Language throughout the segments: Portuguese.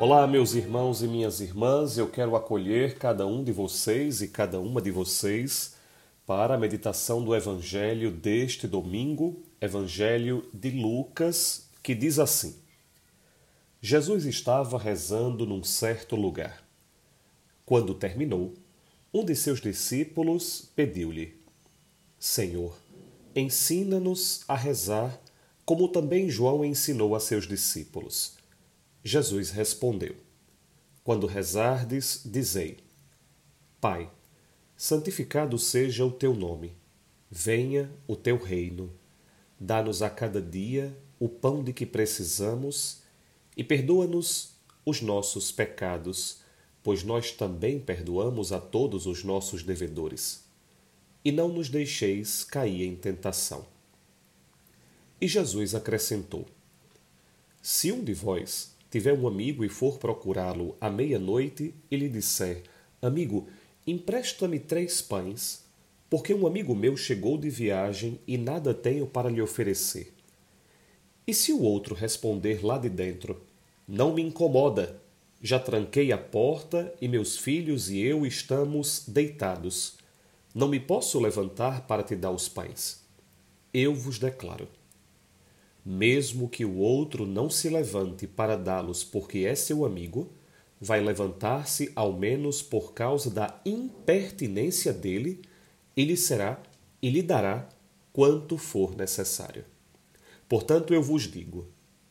Olá, meus irmãos e minhas irmãs, eu quero acolher cada um de vocês e cada uma de vocês para a meditação do Evangelho deste domingo, Evangelho de Lucas, que diz assim: Jesus estava rezando num certo lugar. Quando terminou, um de seus discípulos pediu-lhe: Senhor, ensina-nos a rezar, como também João ensinou a seus discípulos. Jesus respondeu: Quando rezardes, dizei: Pai, santificado seja o teu nome, venha o teu reino. Dá-nos a cada dia o pão de que precisamos e perdoa-nos os nossos pecados, pois nós também perdoamos a todos os nossos devedores. E não nos deixeis cair em tentação. E Jesus acrescentou: Se um de vós tiver um amigo e for procurá-lo à meia-noite e lhe disser: Amigo, empresta-me três pães, porque um amigo meu chegou de viagem e nada tenho para lhe oferecer. E se o outro responder lá de dentro: Não me incomoda, já tranquei a porta e meus filhos e eu estamos deitados. Não me posso levantar para te dar os pães. Eu vos declaro mesmo que o outro não se levante para dá-los porque é seu amigo, vai levantar-se ao menos por causa da impertinência dele e lhe será e lhe dará quanto for necessário. Portanto, eu vos digo: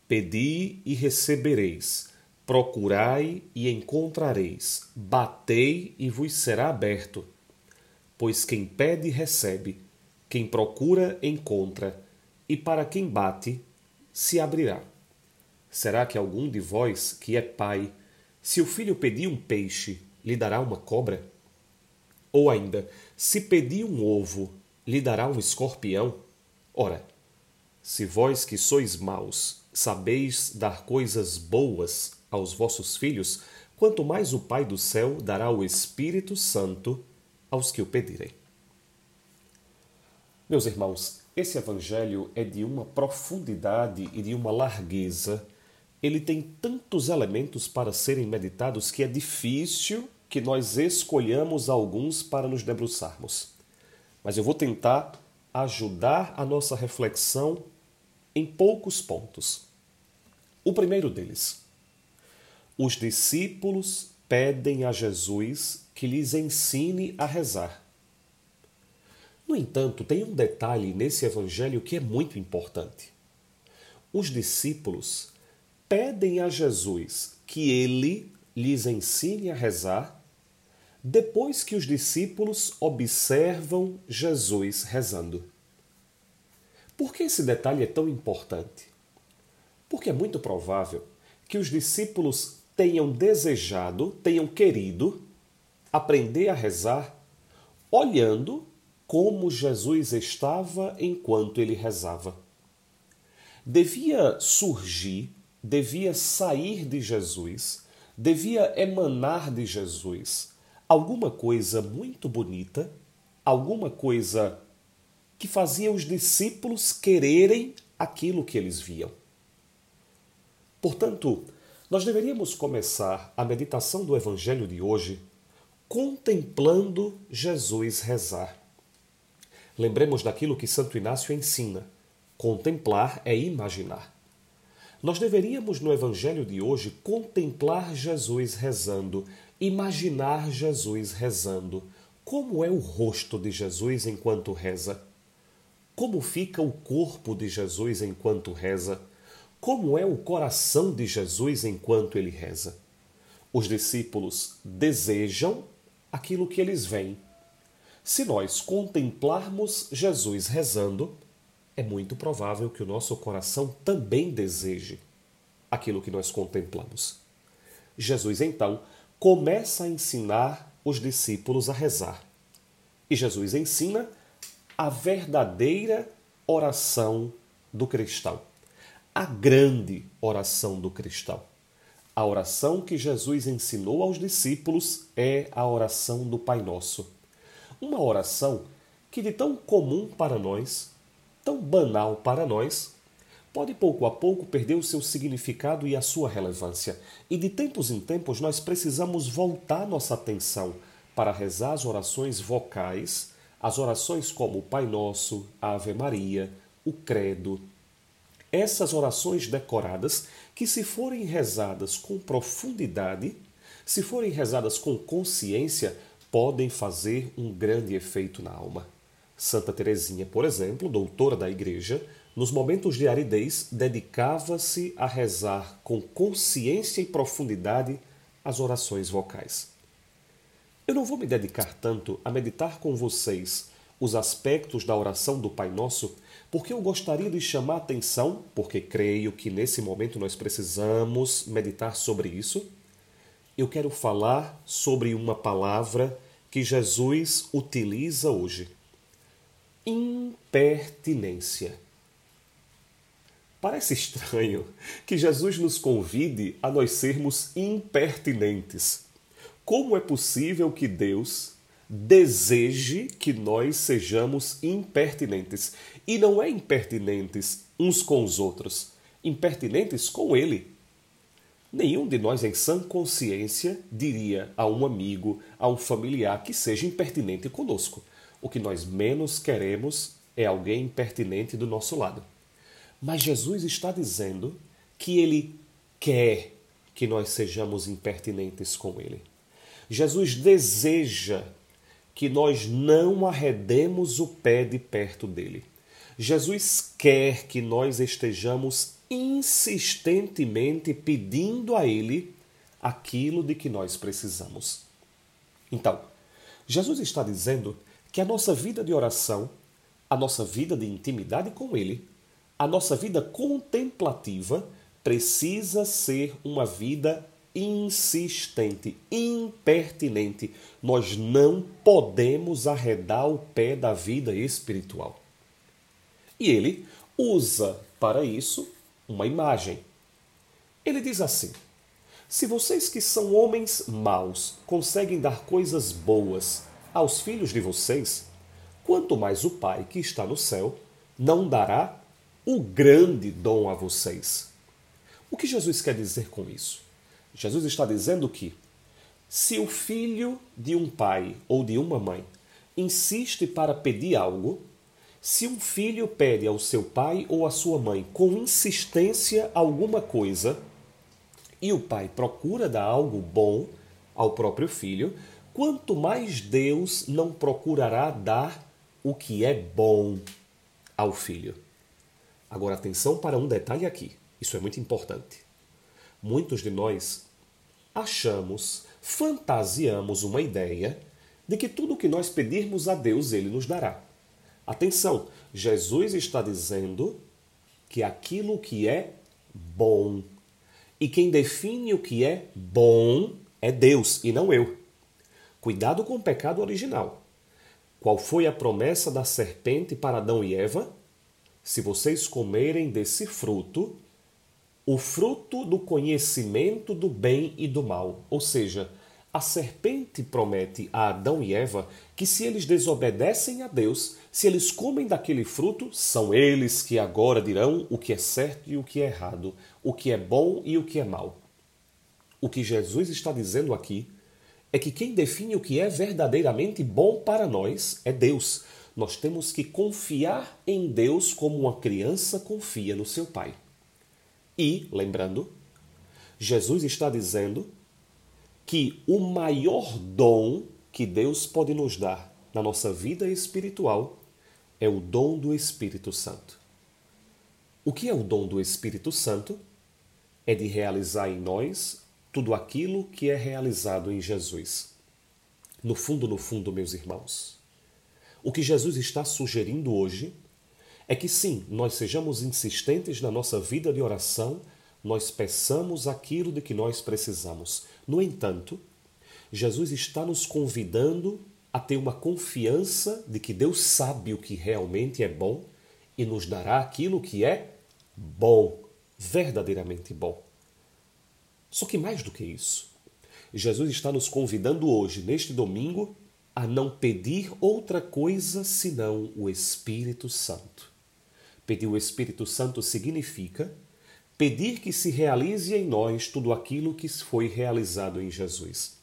pedi e recebereis, procurai e encontrareis, batei e vos será aberto. Pois quem pede, recebe, quem procura, encontra e para quem bate, se abrirá. Será que algum de vós, que é pai, se o filho pedir um peixe, lhe dará uma cobra? Ou ainda, se pedir um ovo, lhe dará um escorpião? Ora, se vós que sois maus sabeis dar coisas boas aos vossos filhos, quanto mais o Pai do céu dará o Espírito Santo aos que o pedirem. Meus irmãos, esse evangelho é de uma profundidade e de uma largueza. Ele tem tantos elementos para serem meditados que é difícil que nós escolhamos alguns para nos debruçarmos. Mas eu vou tentar ajudar a nossa reflexão em poucos pontos. O primeiro deles. Os discípulos pedem a Jesus que lhes ensine a rezar. No entanto, tem um detalhe nesse evangelho que é muito importante. Os discípulos pedem a Jesus que ele lhes ensine a rezar depois que os discípulos observam Jesus rezando. Por que esse detalhe é tão importante? Porque é muito provável que os discípulos tenham desejado, tenham querido aprender a rezar olhando como Jesus estava enquanto ele rezava. Devia surgir, devia sair de Jesus, devia emanar de Jesus alguma coisa muito bonita, alguma coisa que fazia os discípulos quererem aquilo que eles viam. Portanto, nós deveríamos começar a meditação do Evangelho de hoje contemplando Jesus rezar. Lembremos daquilo que Santo Inácio ensina: contemplar é imaginar. Nós deveríamos, no Evangelho de hoje, contemplar Jesus rezando, imaginar Jesus rezando. Como é o rosto de Jesus enquanto reza? Como fica o corpo de Jesus enquanto reza? Como é o coração de Jesus enquanto ele reza? Os discípulos desejam aquilo que eles veem se nós contemplarmos Jesus rezando, é muito provável que o nosso coração também deseje aquilo que nós contemplamos. Jesus então começa a ensinar os discípulos a rezar. E Jesus ensina a verdadeira oração do cristão, a grande oração do cristão. A oração que Jesus ensinou aos discípulos é a oração do Pai Nosso uma oração que, de tão comum para nós, tão banal para nós, pode pouco a pouco perder o seu significado e a sua relevância. E de tempos em tempos nós precisamos voltar nossa atenção para rezar as orações vocais, as orações como o Pai Nosso, a Ave Maria, o Credo. Essas orações decoradas que, se forem rezadas com profundidade, se forem rezadas com consciência, podem fazer um grande efeito na alma. Santa Teresinha, por exemplo, doutora da Igreja, nos momentos de aridez, dedicava-se a rezar com consciência e profundidade as orações vocais. Eu não vou me dedicar tanto a meditar com vocês os aspectos da oração do Pai Nosso, porque eu gostaria de chamar a atenção, porque creio que nesse momento nós precisamos meditar sobre isso. Eu quero falar sobre uma palavra que Jesus utiliza hoje: impertinência. Parece estranho que Jesus nos convide a nós sermos impertinentes. Como é possível que Deus deseje que nós sejamos impertinentes? E não é impertinentes uns com os outros, impertinentes com Ele. Nenhum de nós, em sã consciência, diria a um amigo, a um familiar que seja impertinente conosco. O que nós menos queremos é alguém impertinente do nosso lado. Mas Jesus está dizendo que ele quer que nós sejamos impertinentes com ele. Jesus deseja que nós não arredemos o pé de perto dele. Jesus quer que nós estejamos insistentemente pedindo a ele aquilo de que nós precisamos. Então, Jesus está dizendo que a nossa vida de oração, a nossa vida de intimidade com ele, a nossa vida contemplativa precisa ser uma vida insistente, impertinente. Nós não podemos arredar o pé da vida espiritual. E ele usa para isso uma imagem. Ele diz assim: Se vocês que são homens maus conseguem dar coisas boas aos filhos de vocês, quanto mais o Pai que está no céu não dará o grande dom a vocês. O que Jesus quer dizer com isso? Jesus está dizendo que se o filho de um pai ou de uma mãe insiste para pedir algo, se um filho pede ao seu pai ou à sua mãe com insistência alguma coisa, e o pai procura dar algo bom ao próprio filho, quanto mais Deus não procurará dar o que é bom ao filho. Agora, atenção para um detalhe aqui. Isso é muito importante. Muitos de nós achamos, fantasiamos uma ideia de que tudo o que nós pedirmos a Deus, Ele nos dará. Atenção, Jesus está dizendo que aquilo que é bom. E quem define o que é bom é Deus e não eu. Cuidado com o pecado original. Qual foi a promessa da serpente para Adão e Eva? Se vocês comerem desse fruto, o fruto do conhecimento do bem e do mal, ou seja, a serpente promete a Adão e Eva que se eles desobedecem a Deus, se eles comem daquele fruto, são eles que agora dirão o que é certo e o que é errado, o que é bom e o que é mal. O que Jesus está dizendo aqui é que quem define o que é verdadeiramente bom para nós é Deus. Nós temos que confiar em Deus como uma criança confia no seu pai. E, lembrando, Jesus está dizendo que o maior dom que Deus pode nos dar na nossa vida espiritual é o dom do Espírito Santo. O que é o dom do Espírito Santo? É de realizar em nós tudo aquilo que é realizado em Jesus. No fundo, no fundo, meus irmãos, o que Jesus está sugerindo hoje é que sim, nós sejamos insistentes na nossa vida de oração, nós peçamos aquilo de que nós precisamos. No entanto, Jesus está nos convidando a ter uma confiança de que Deus sabe o que realmente é bom e nos dará aquilo que é bom, verdadeiramente bom. Só que mais do que isso, Jesus está nos convidando hoje, neste domingo, a não pedir outra coisa senão o Espírito Santo. Pedir o Espírito Santo significa pedir que se realize em nós tudo aquilo que foi realizado em Jesus.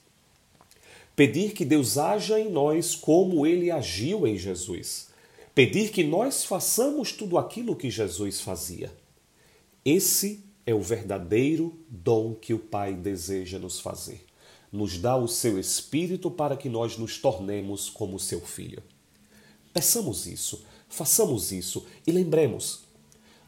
Pedir que Deus haja em nós como ele agiu em Jesus. Pedir que nós façamos tudo aquilo que Jesus fazia. Esse é o verdadeiro dom que o Pai deseja nos fazer. Nos dá o seu Espírito para que nós nos tornemos como seu Filho. Peçamos isso, façamos isso e lembremos: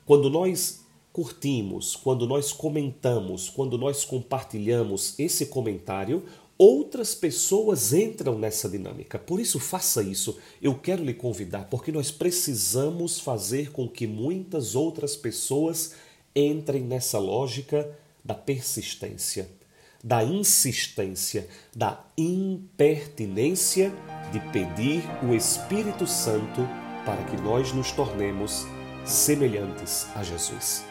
quando nós curtimos, quando nós comentamos, quando nós compartilhamos esse comentário, outras pessoas entram nessa dinâmica. Por isso, faça isso. Eu quero lhe convidar, porque nós precisamos fazer com que muitas outras pessoas entrem nessa lógica da persistência, da insistência, da impertinência de pedir o Espírito Santo para que nós nos tornemos semelhantes a Jesus.